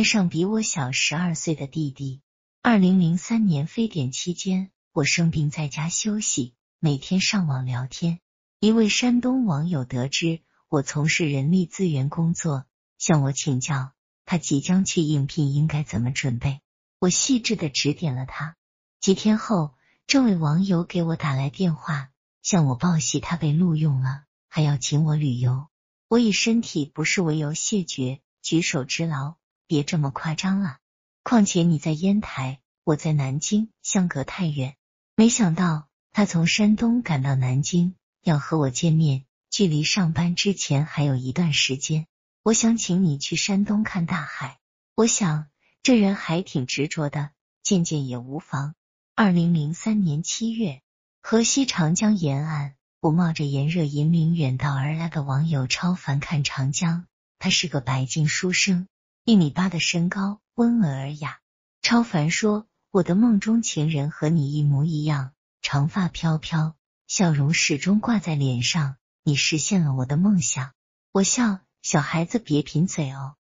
爱上比我小十二岁的弟弟。二零零三年非典期间，我生病在家休息，每天上网聊天。一位山东网友得知我从事人力资源工作，向我请教他即将去应聘应该怎么准备。我细致的指点了他。几天后，这位网友给我打来电话，向我报喜他被录用了，还要请我旅游。我以身体不适为由谢绝，举手之劳。别这么夸张了，况且你在烟台，我在南京，相隔太远。没想到他从山东赶到南京，要和我见面，距离上班之前还有一段时间。我想请你去山东看大海。我想这人还挺执着的，见见也无妨。二零零三年七月，河西长江沿岸，我冒着炎热引领远道而来的网友超凡看长江。他是个白净书生。一米八的身高，温文尔雅。超凡说：“我的梦中情人和你一模一样，长发飘飘，笑容始终挂在脸上。你实现了我的梦想。”我笑：“小孩子别贫嘴哦。”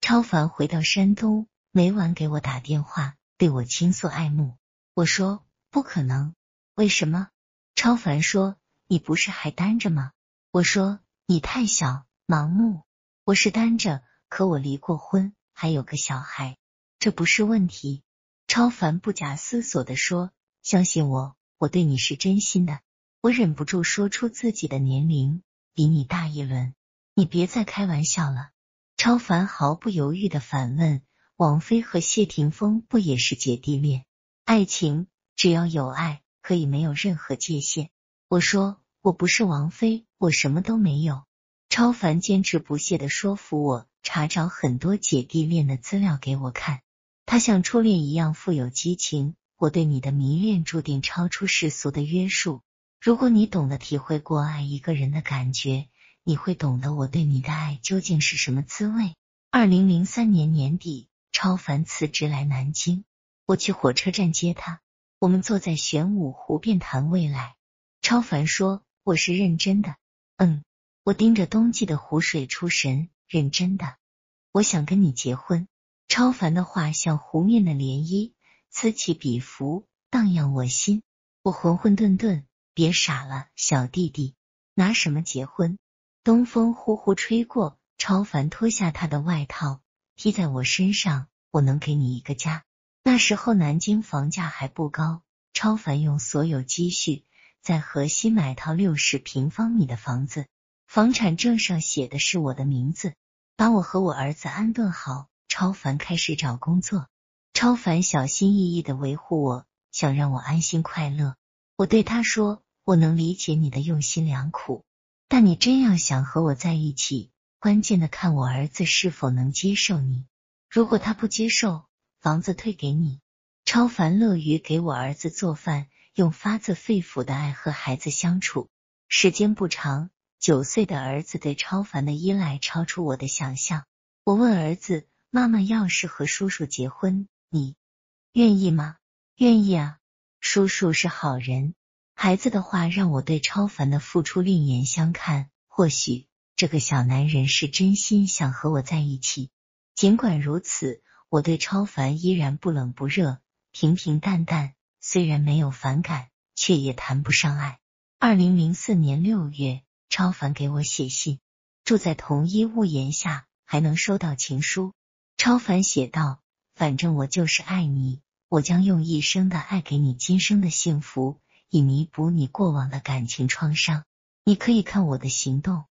超凡回到山东，每晚给我打电话，对我倾诉爱慕。我说：“不可能，为什么？”超凡说：“你不是还单着吗？”我说：“你太小，盲目。我是单着。”可我离过婚，还有个小孩，这不是问题。超凡不假思索的说：“相信我，我对你是真心的。”我忍不住说出自己的年龄，比你大一轮。你别再开玩笑了。超凡毫不犹豫的反问：“王菲和谢霆锋不也是姐弟恋？爱情只要有爱，可以没有任何界限。”我说：“我不是王菲，我什么都没有。”超凡坚持不懈的说服我。查找很多姐弟恋的资料给我看，他像初恋一样富有激情。我对你的迷恋注定超出世俗的约束。如果你懂得体会过爱一个人的感觉，你会懂得我对你的爱究竟是什么滋味。二零零三年年底，超凡辞职来南京，我去火车站接他。我们坐在玄武湖边谈未来。超凡说：“我是认真的。”嗯，我盯着冬季的湖水出神。认真的，我想跟你结婚。超凡的话像湖面的涟漪，此起彼伏，荡漾我心。我浑混沌沌，别傻了，小弟弟，拿什么结婚？东风呼呼吹过，超凡脱下他的外套披在我身上。我能给你一个家。那时候南京房价还不高，超凡用所有积蓄在河西买套六十平方米的房子。房产证上写的是我的名字，把我和我儿子安顿好。超凡开始找工作，超凡小心翼翼的维护我，想让我安心快乐。我对他说：“我能理解你的用心良苦，但你真要想和我在一起，关键的看我儿子是否能接受你。如果他不接受，房子退给你。”超凡乐于给我儿子做饭，用发自肺腑的爱和孩子相处。时间不长。九岁的儿子对超凡的依赖超出我的想象。我问儿子：“妈妈要是和叔叔结婚，你愿意吗？”“愿意啊，叔叔是好人。”孩子的话让我对超凡的付出另眼相看。或许这个小男人是真心想和我在一起。尽管如此，我对超凡依然不冷不热，平平淡淡。虽然没有反感，却也谈不上爱。二零零四年六月。超凡给我写信，住在同一屋檐下，还能收到情书。超凡写道：“反正我就是爱你，我将用一生的爱给你今生的幸福，以弥补你过往的感情创伤。你可以看我的行动。”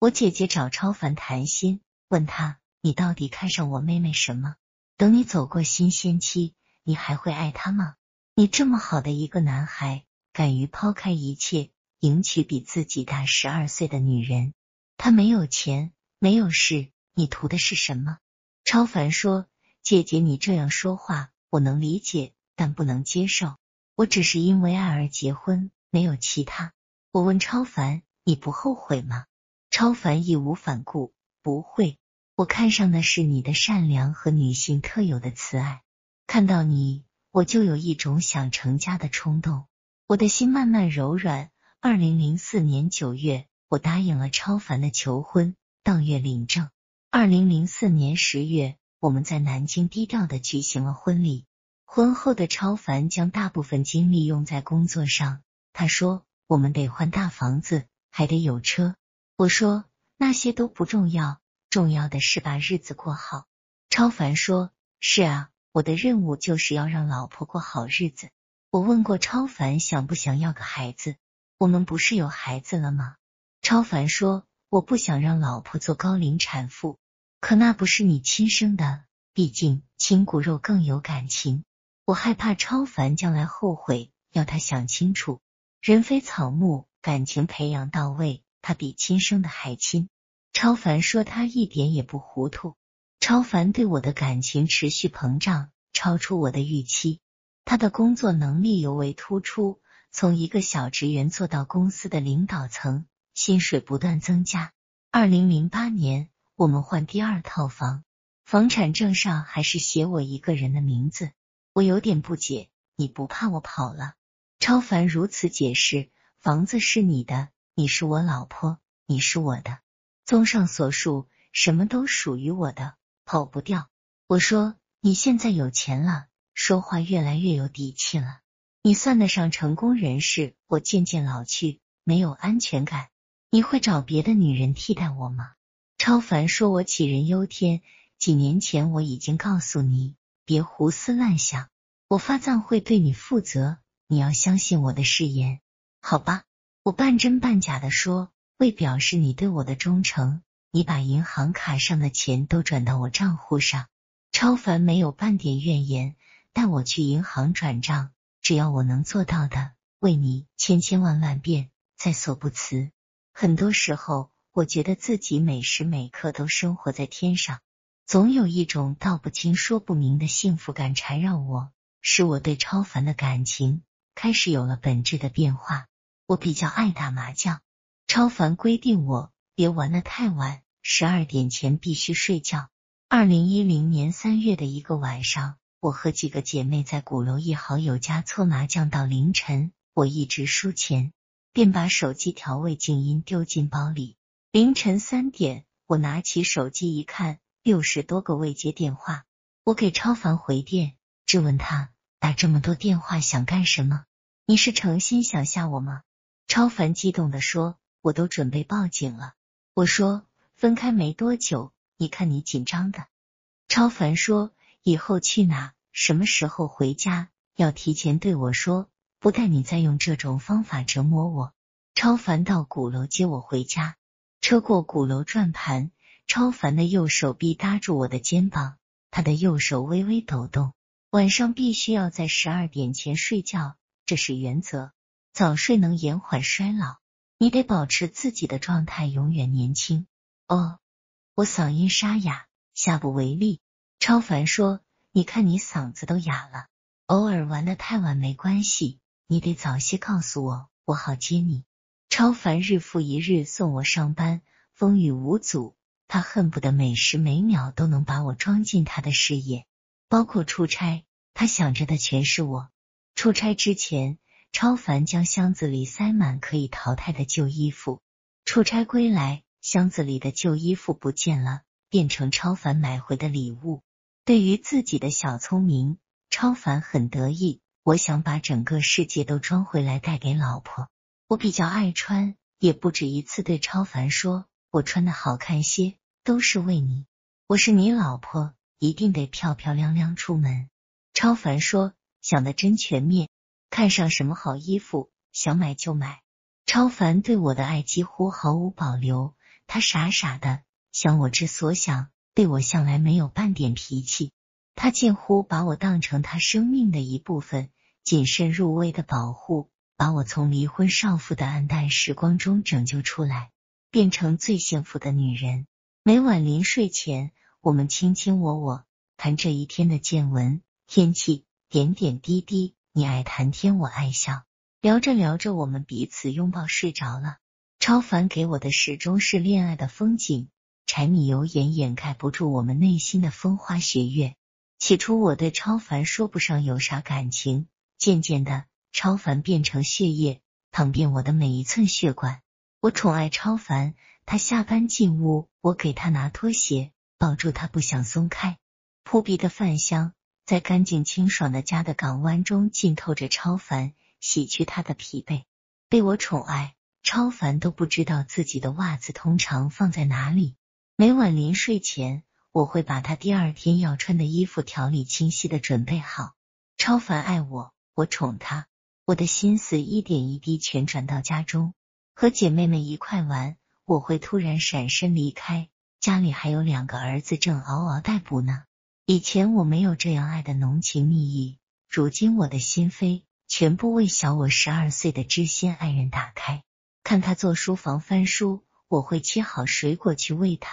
我姐姐找超凡谈心，问他：“你到底看上我妹妹什么？等你走过新鲜期，你还会爱她吗？你这么好的一个男孩，敢于抛开一切。”迎娶比自己大十二岁的女人，他没有钱，没有势，你图的是什么？超凡说：“姐姐，你这样说话，我能理解，但不能接受。我只是因为爱而结婚，没有其他。”我问超凡：“你不后悔吗？”超凡义无反顾：“不会，我看上的是你的善良和女性特有的慈爱。看到你，我就有一种想成家的冲动。我的心慢慢柔软。”二零零四年九月，我答应了超凡的求婚，当月领证。二零零四年十月，我们在南京低调的举行了婚礼。婚后的超凡将大部分精力用在工作上。他说：“我们得换大房子，还得有车。”我说：“那些都不重要，重要的是把日子过好。”超凡说：“是啊，我的任务就是要让老婆过好日子。”我问过超凡想不想要个孩子，我们不是有孩子了吗？超凡说：“我不想让老婆做高龄产妇，可那不是你亲生的，毕竟亲骨肉更有感情。”我害怕超凡将来后悔，要他想清楚。人非草木，感情培养到位，他比亲生的还亲。超凡说他一点也不糊涂。超凡对我的感情持续膨胀，超出我的预期。他的工作能力尤为突出，从一个小职员做到公司的领导层，薪水不断增加。二零零八年，我们换第二套房，房产证上还是写我一个人的名字。我有点不解，你不怕我跑了？超凡如此解释：房子是你的，你是我老婆，你是我的。综上所述，什么都属于我的，跑不掉。我说：你现在有钱了，说话越来越有底气了。你算得上成功人士，我渐渐老去，没有安全感。你会找别的女人替代我吗？超凡说：我杞人忧天。几年前我已经告诉你。别胡思乱想，我发葬会对你负责，你要相信我的誓言，好吧？我半真半假的说，为表示你对我的忠诚，你把银行卡上的钱都转到我账户上。超凡没有半点怨言，带我去银行转账，只要我能做到的，为你千千万万遍在所不辞。很多时候，我觉得自己每时每刻都生活在天上。总有一种道不清说不明的幸福感缠绕我，使我对超凡的感情开始有了本质的变化。我比较爱打麻将，超凡规定我别玩的太晚，十二点前必须睡觉。二零一零年三月的一个晚上，我和几个姐妹在鼓楼一好友家搓麻将到凌晨，我一直输钱，便把手机调为静音丢进包里。凌晨三点，我拿起手机一看。六十多个未接电话，我给超凡回电，质问他打这么多电话想干什么？你是诚心想吓我吗？超凡激动的说：“我都准备报警了。”我说：“分开没多久，你看你紧张的。”超凡说：“以后去哪，什么时候回家，要提前对我说，不带你再用这种方法折磨我。”超凡到鼓楼接我回家，车过鼓楼转盘。超凡的右手臂搭住我的肩膀，他的右手微微抖动。晚上必须要在十二点前睡觉，这是原则。早睡能延缓衰老，你得保持自己的状态永远年轻。哦，我嗓音沙哑，下不为例。超凡说：“你看你嗓子都哑了，偶尔玩的太晚没关系，你得早些告诉我，我好接你。”超凡日复一日送我上班，风雨无阻。他恨不得每时每秒都能把我装进他的视野，包括出差，他想着的全是我。出差之前，超凡将箱子里塞满可以淘汰的旧衣服。出差归来，箱子里的旧衣服不见了，变成超凡买回的礼物。对于自己的小聪明，超凡很得意。我想把整个世界都装回来带给老婆。我比较爱穿，也不止一次对超凡说，我穿的好看些。都是为你，我是你老婆，一定得漂漂亮亮出门。超凡说，想的真全面，看上什么好衣服，想买就买。超凡对我的爱几乎毫无保留，他傻傻的想我之所想，对我向来没有半点脾气。他近乎把我当成他生命的一部分，谨慎入微的保护，把我从离婚少妇的暗淡时光中拯救出来，变成最幸福的女人。每晚临睡前，我们卿卿我我谈这一天的见闻、天气，点点滴滴。你爱谈天，我爱笑，聊着聊着，我们彼此拥抱睡着了。超凡给我的始终是恋爱的风景，柴米油盐掩盖不住我们内心的风花雪月。起初我对超凡说不上有啥感情，渐渐的，超凡变成血液，淌遍我的每一寸血管。我宠爱超凡。他下班进屋，我给他拿拖鞋，抱住他不想松开。扑鼻的饭香在干净清爽的家的港湾中浸透着，超凡洗去他的疲惫。被我宠爱，超凡都不知道自己的袜子通常放在哪里。每晚临睡前，我会把他第二天要穿的衣服条理清晰的准备好。超凡爱我，我宠他，我的心思一点一滴全转到家中，和姐妹们一块玩。我会突然闪身离开，家里还有两个儿子正嗷嗷待哺呢。以前我没有这样爱的浓情蜜意，如今我的心扉全部为小我十二岁的知心爱人打开。看他做书房翻书，我会切好水果去喂他。